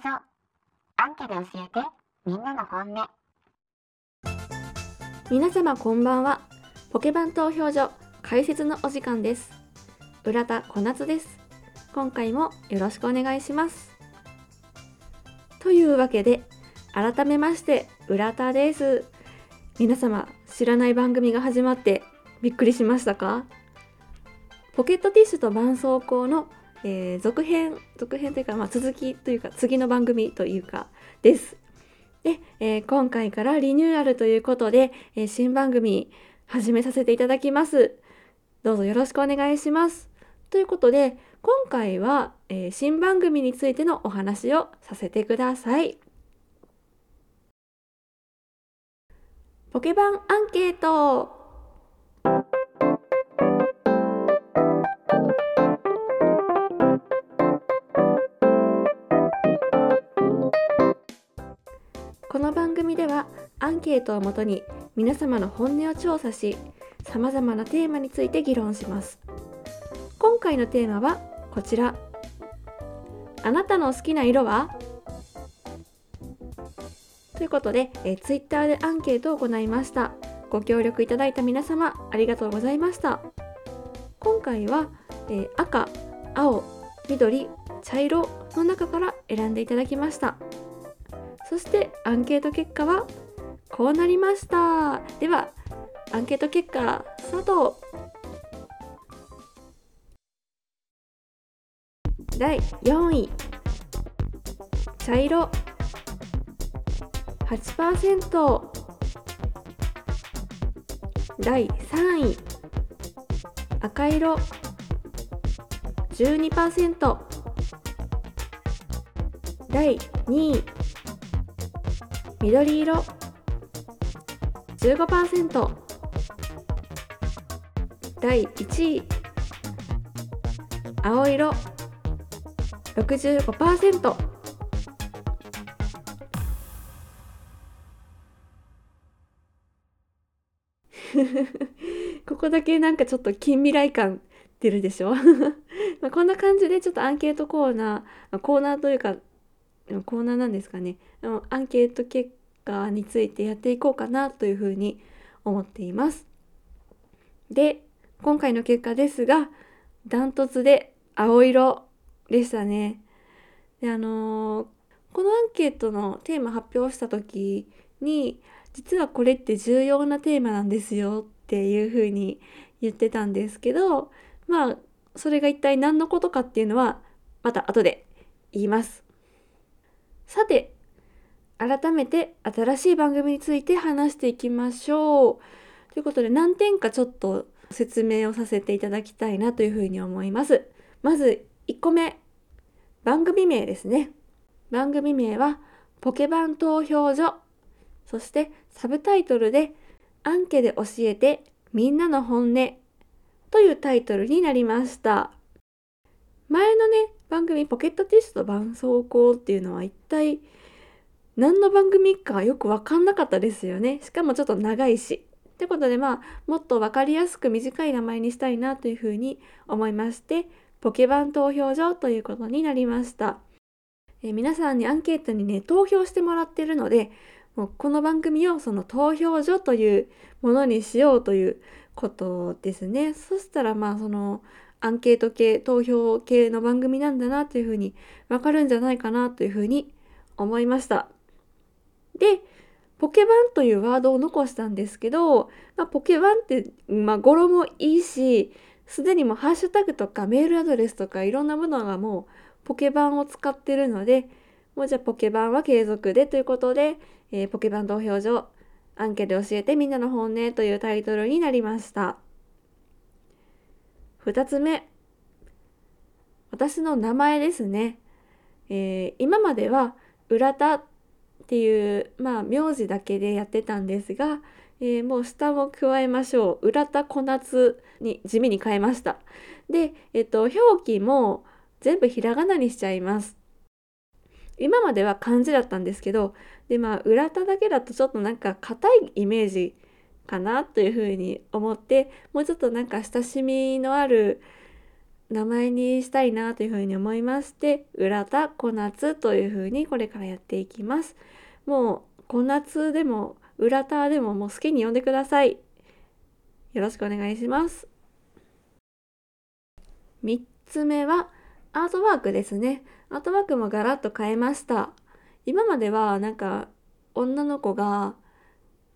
ポケバン投票所アンケで教えて。みんなの本音。皆様こんばんは。ポケバン投票所解説のお時間です。浦田小夏です。今回もよろしくお願いします。というわけで改めまして浦田です。皆様知らない番組が始まってびっくりしましたか？ポケットティッシュと絆創膏のえー、続編続編というか、まあ、続きというか次の番組というかです。で、えー、今回からリニューアルということで、えー、新番組始めさせていただきます。どうぞよろしくお願いします。ということで今回は、えー、新番組についてのお話をさせてください。ポケバンアンケート。この番組ではアンケートをもとに皆様の本音を調査しさまざまなテーマについて議論します。今回のテーマはこちら。あなたの好きな色は？ということで、えー、ツイッターでアンケートを行いました。ご協力いただいた皆様ありがとうございました。今回は、え、赤青緑茶色の中から選んでいただきました。そしてアンケート結果はこうなりました。ではアンケート結果スタート。第4位。茶色。8%第3位。赤色。12%第2位。緑色。15%第1位。青色。65% ここだけなんかちょっと近未来感出るでしょ？まあこんな感じでちょっとアンケートコーナーコーナーというかコーナーなんですかねアンケート結果についてやっていこうかなというふうに思っています。で今回の結果ですがダントツで青色でしたね。であのー、このアンケートのテーマ発表した時に実はこれって重要なテーマなんですよっていうふうに言ってたんですけどまあそれが一体何のことかっていうのはまた後で言います。さて、改めて新しい番組について話していきましょう。ということで何点かちょっと説明をさせていただきたいなというふうに思います。まず1個目、番組名ですね。番組名はポケバン投票所。そしてサブタイトルでアンケで教えてみんなの本音というタイトルになりました。前のね、番組ポケットティッシュと絆創膏っていうのは一体何の番組かよく分かんなかったですよね。しかもちょっと長いし。ってことでまあもっと分かりやすく短い名前にしたいなというふうに思いましてポケバン投票所ということになりました。え皆さんにアンケートにね投票してもらってるのでもうこの番組をその投票所というものにしようということですね。そしたらまあそのアンケート系投票系の番組なんだなというふうにわかるんじゃないかなというふうに思いました。でポケバンというワードを残したんですけど、まあ、ポケバンって、まあ、語呂もいいしすでにもハッシュタグとかメールアドレスとかいろんなものがもうポケバンを使ってるのでもうじゃあポケバンは継続でということで、えー、ポケバン投票所アンケート教えてみんなの本音というタイトルになりました。2つ目。私の名前ですね、えー、今までは浦田っていうまあ名字だけでやってたんですが、えー、もう下も加えましょう。浦田小夏に地味に変えました。で、えっと、表記も全部ひらがなにしちゃいます。今までは漢字だったんですけどでまあ浦田だけだとちょっとなんか硬いイメージかなというふうに思ってもうちょっとなんか親しみのある名前にしたいなというふうに思いまして浦田小夏というふうにこれからやっていきます。もう小夏でも浦田でももう好きに呼んでください。よろしくお願いします。3つ目はアートワークですね。アートワークもガラッと変えました。今まではなんか女の子が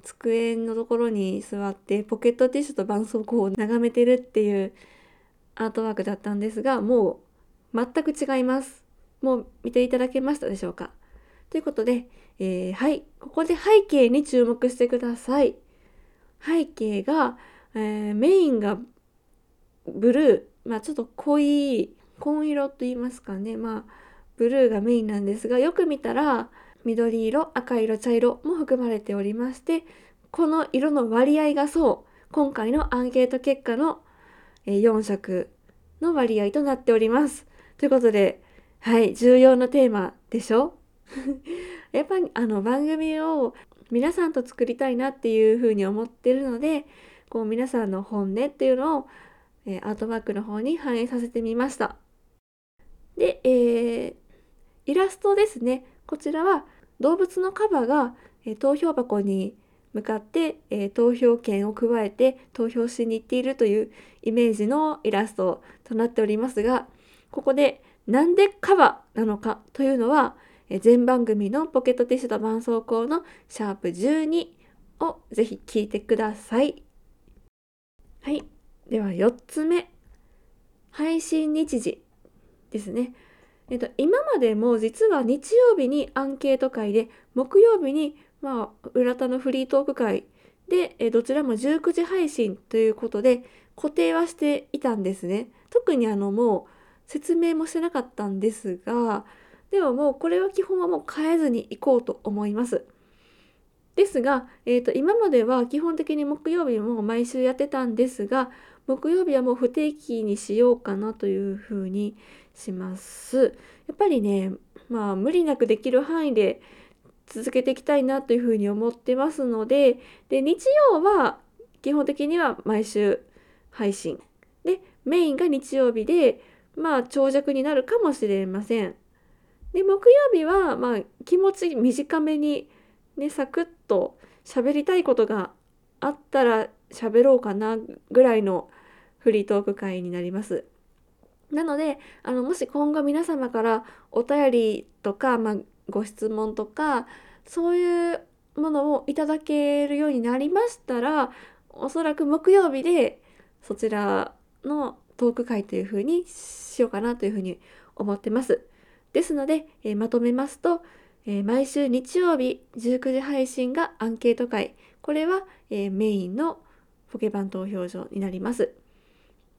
机のところに座ってポケットティッシュと絆創膏を眺めてるっていうアートワークだったんですがもう全く違います。もう見ていただけましたでしょうか？ということで、えー、はいここで背景に注目してください。背景が、えー、メインがブルー。まあちょっと濃い紺色と言いますかね。まあブルーがメインなんですがよく見たら緑色赤色茶色も含まれておりましてこの色の割合がそう今回のアンケート結果の4色の割合となっております。ということではい重要なテーマでしょ？やっぱりあの番組を皆さんと作りたいなっていうふうに思ってるのでこう皆さんの本音っていうのを、えー、アートワークの方に反映させてみました。で、えー、イラストですねこちらは動物のカバが、え、投票箱に向かって、え、投票権を加えて投票しに行っているというイメージのイラストとなっておりますがここでなんでカバなのかというのは、え、全番組のポケットティッシュと絆創膏のシャープ12をぜひ聞いてください。はい。では4つ目。配信日時ですね。えっと、今までも実は日曜日にアンケート会で木曜日にまあ、浦田のフリートーク会で、えどちらも19時配信ということで固定はしていたんですね。特にあのもう説明もしてなかったんですがでももうこれは基本はもう変えずにいこうと思います。ですが、えー、と今までは基本的に木曜日も毎週やってたんですが木曜日はもう不定期にしようかなというふうにします。やっぱりねまあ無理なくできる範囲で続けていきたいなというふうに思ってますのでで日曜は基本的には毎週配信でメインが日曜日でまあ長尺になるかもしれません。で木曜日はまあ気持ち短めにねサクッと喋りたいことがあったら喋ろうかなぐらいのフリートーク会になります。なのであのもし今後皆様からお便りとか、まあ、ご質問とかそういうものをいただけるようになりましたらおそらく木曜日でそちらのトーク会というふうにしようかなというふうに思ってます。ですので、えー、まとめますと、えー、毎週日曜日19時配信がアンケート会これは、えー、メインのポケバン投票所になります。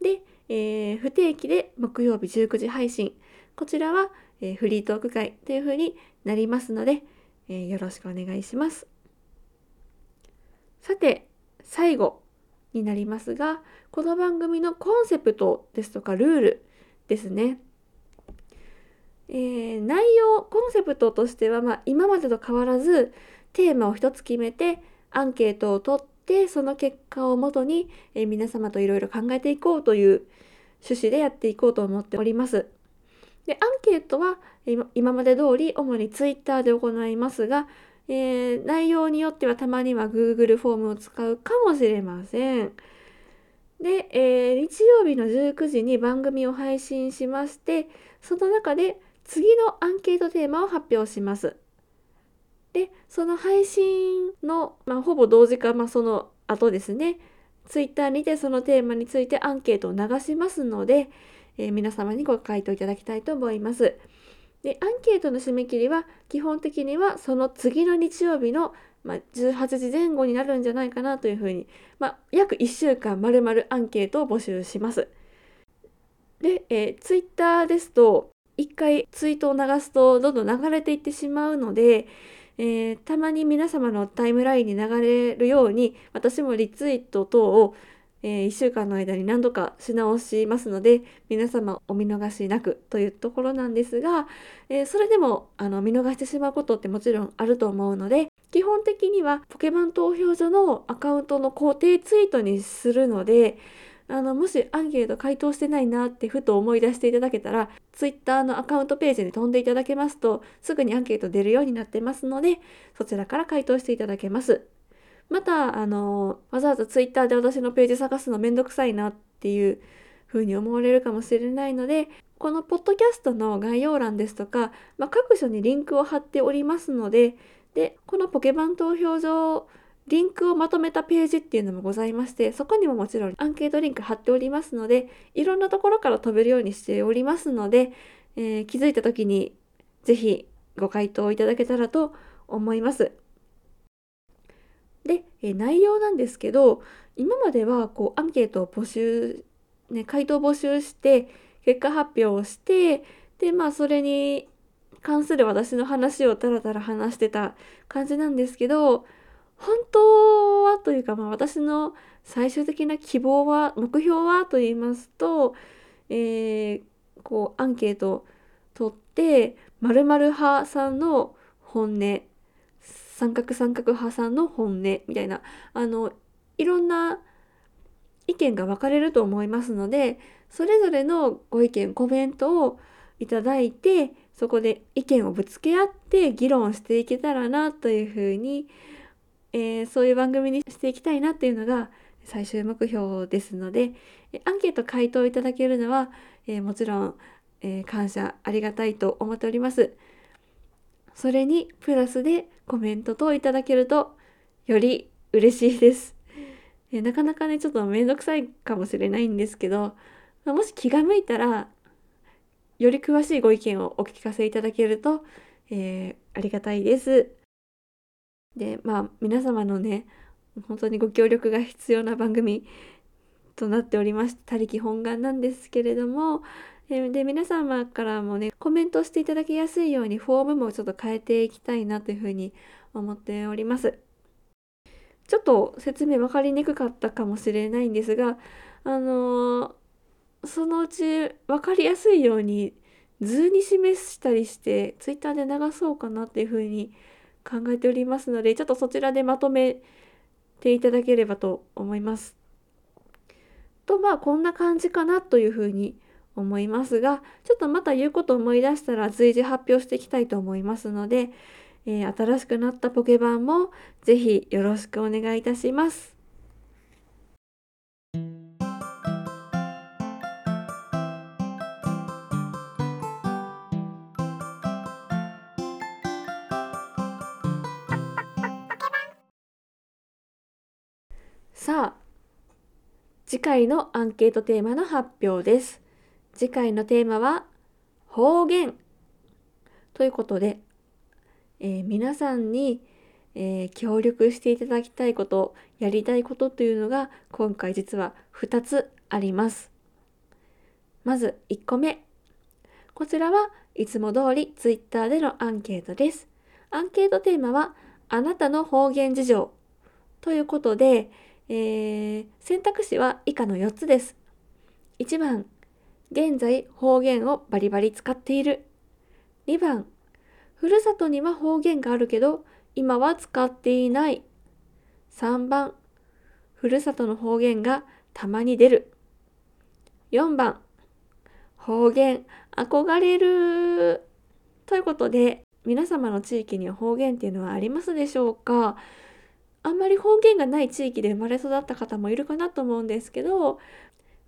で、え不定期で木曜日19時配信こちらは、えフリートーク会というふうになりますので、えー、よろしくお願いします。さて最後になりますがこの番組のコンセプトですとかルールですね。えー、内容コンセプトとしては、まあ、今までと変わらずテーマを一つ決めてアンケートを取ってその結果をもとに、えー、皆様といろいろ考えていこうという趣旨でやっていこうと思っております。でアンケートは今まで通り主に Twitter で行いますが、えー、内容によってはたまには Google フォームを使うかもしれません。で、えー、日曜日の19時に番組を配信しましてその中で次のアンケートテーマを発表します。でその配信の、まあ、ほぼ同時か、まあ、その後ですね Twitter にてそのテーマについてアンケートを流しますので、えー、皆様にご回答いただきたいと思います。でアンケートの締め切りは基本的にはその次の日曜日の、まあ、18時前後になるんじゃないかなというふうに、まあ、約1週間まるまるアンケートを募集します。で、えー、ツイッターですと1回ツイートを流すとどんどん流れていってしまうので、えー、たまに皆様のタイムラインに流れるように私もリツイート等をえー、1週間の間に何度かし直しますので皆様お見逃しなくというところなんですが、えー、それでもあの見逃してしまうことってもちろんあると思うので基本的にはポケモン投票所のアカウントの固定ツイートにするのであのもしアンケート回答してないなってふと思い出していただけたら Twitter のアカウントページに飛んでいただけますとすぐにアンケート出るようになってますのでそちらから回答していただけます。またあのわざわざ Twitter で私のページ探すのめんどくさいなっていうふうに思われるかもしれないのでこのポッドキャストの概要欄ですとか、まあ、各所にリンクを貼っておりますのででこのポケバン投票所リンクをまとめたページっていうのもございましてそこにももちろんアンケートリンク貼っておりますのでいろんなところから飛べるようにしておりますので、えー気づいた時にぜひご回答いただけたらと思います。で、えー内容なんですけど今まではこうアンケートを募集、ね、回答募集して結果発表をしてでまあそれに関する私の話をたらたら話してた感じなんですけど本当はというか、まあ、私の最終的な希望は目標はと言いますと、えーこうアンケートを取って〇〇派さんの本音三角三角派さんの本音みたいなあのいろんな意見が分かれると思いますのでそれぞれのご意見コメントをいただいてそこで意見をぶつけ合って議論していけたらなというふうに思います、えーそういう番組にしていきたいなっていうのが最終目標ですのでアンケート回答いただけるのは、えーもちろん、えー感謝ありがたいと思っております。それにプラスでコメント等いただけるとより嬉しいです。えなかなかねちょっとめんどくさいかもしれないんですけど、まもし気が向いたらより詳しいご意見をお聞かせいただけると、えーありがたいです。でまあ皆様のね本当にご協力が必要な番組となっておりまして他力本願なんですけれどもで皆様からもねコメントしていただきやすいようにフォームもちょっと変えていきたいなというふうに思っております。ちょっと説明分かりにくかったかもしれないんですがあのーそのうち分かりやすいように図に示したりしてツイッターで流そうかなっていうふうに思考えておりますのでちょっとそちらでまとめていただければと思います。とまあこんな感じかなというふうに思いますがちょっとまた言うこと思い出したら随時発表していきたいと思いますので、えー新しくなったポケバンもぜひよろしくお願いいたします。さあ次回のアンケートテーマの発表です。次回のテーマは方言ということで、えー皆さんに、えー協力していただきたいことやりたいことというのが今回実は2つあります。まず1個目こちらはいつも通り Twitter でのアンケートです。アンケートテーマはあなたの方言事情ということで、えー選択肢は以下の4つです。1番、現在方言をバリバリ使っている。2番、ふるさとには方言があるけど、今は使っていない。3番、ふるさとの方言がたまに出る。4番、方言憧れる。ということで、皆様の地域には方言っていうのはありますでしょうか？あんまり方言がない地域で生まれ育った方もいるかなと思うんですけど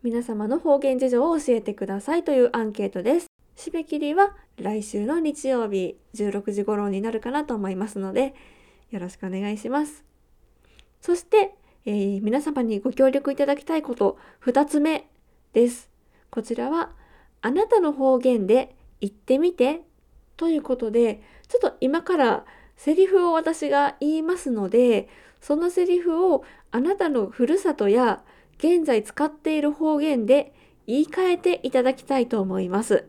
皆様の方言事情を教えてくださいというアンケートです。締め切りは来週の日曜日16時頃になるかなと思いますのでよろしくお願いします。そして、えー皆様にご協力いただきたいこと2つ目です。こちらはあなたの方言で言ってみてということでちょっと今からセリフを私が言いますのでそのセリフをあなたのふるさとや現在使っている方言で言い換えていただきたいと思います。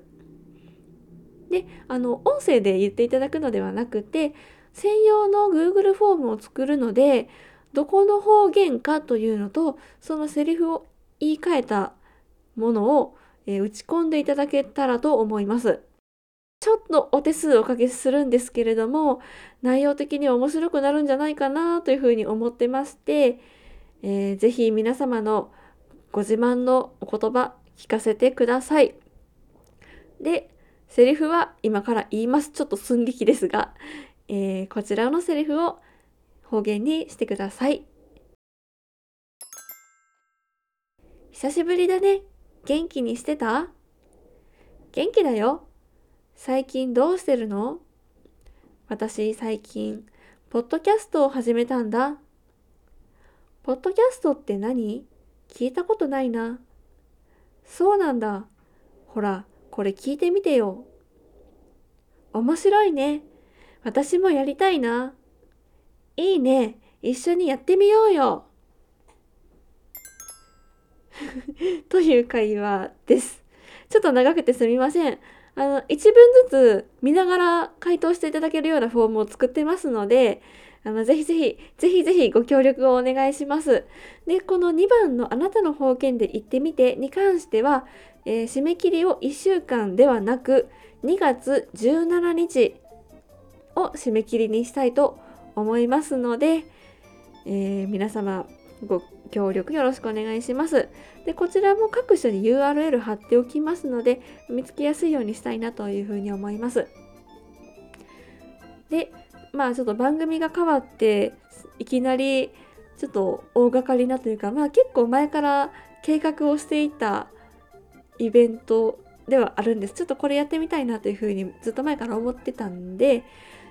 で、あの音声で言っていただくのではなくて専用の Google フォームを作るのでどこの方言かというのとそのセリフを言い換えたものを、えー打ち込んでいただけたらと思います。ちょっとお手数をおかけするんですけれども内容的に面白くなるんじゃないかなというふうに思ってまして、えーぜひ皆様のご自慢のお言葉聞かせてください。で、セリフは今から言います。ちょっと寸劇ですが、えーこちらのセリフを方言にしてください。久しぶりだね。元気にしてた？元気だよ。最近どうしてるの？私最近、ポッドキャストを始めたんだ。ポッドキャストって何？聞いたことないな。そうなんだ。ほら、これ聞いてみてよ。面白いね。私もやりたいな。いいね。一緒にやってみようよ。という会話です。ちょっと長くてすみません。あの、一文ずつ見ながら回答していただけるようなフォームを作ってますので、あの、ぜひぜひ、ぜひぜひご協力をお願いします。で、この2番のあなたの方言で言ってみてに関しては、えー締め切りを1週間ではなく、2月17日を締め切りにしたいと思いますので、えー皆様ご協力よろしくお願いします。で、こちらも各所に URL 貼っておきますので、見つけやすいようにしたいなというふうに思います。で、まあちょっと番組が変わって、いきなりちょっと大掛かりなというか、まあ結構前から計画をしていたイベントではあるんです。ちょっとこれやってみたいなというふうにずっと前から思ってたんで、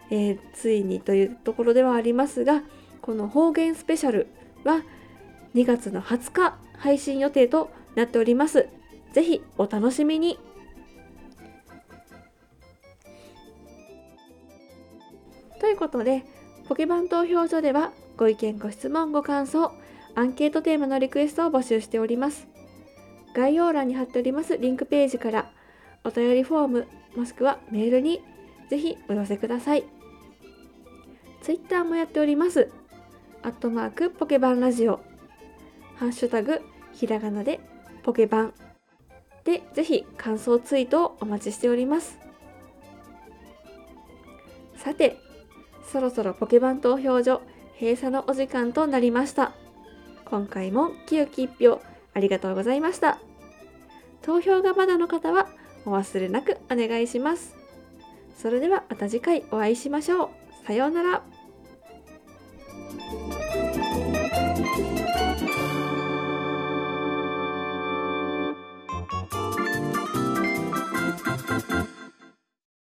えーついにというところではありますが、この方言スペシャルは2月の20日配信予定となっております。ぜひお楽しみに。ということで、ポケバン投票所ではご意見、ご質問、ご感想、アンケートテーマのリクエストを募集しております。概要欄に貼っておりますリンクページからお便りフォームもしくはメールにぜひお寄せください。ツイッターもやっております。アットマークポケバンラジオ。ハッシュタグひらがなでポケバン。で、ぜひ感想ツイートをお待ちしております。さて、そろそろポケバン投票所閉鎖のお時間となりました。今回も清き一票ありがとうございました。投票がまだの方はお忘れなくお願いします。それではまた次回お会いしましょう。さようなら。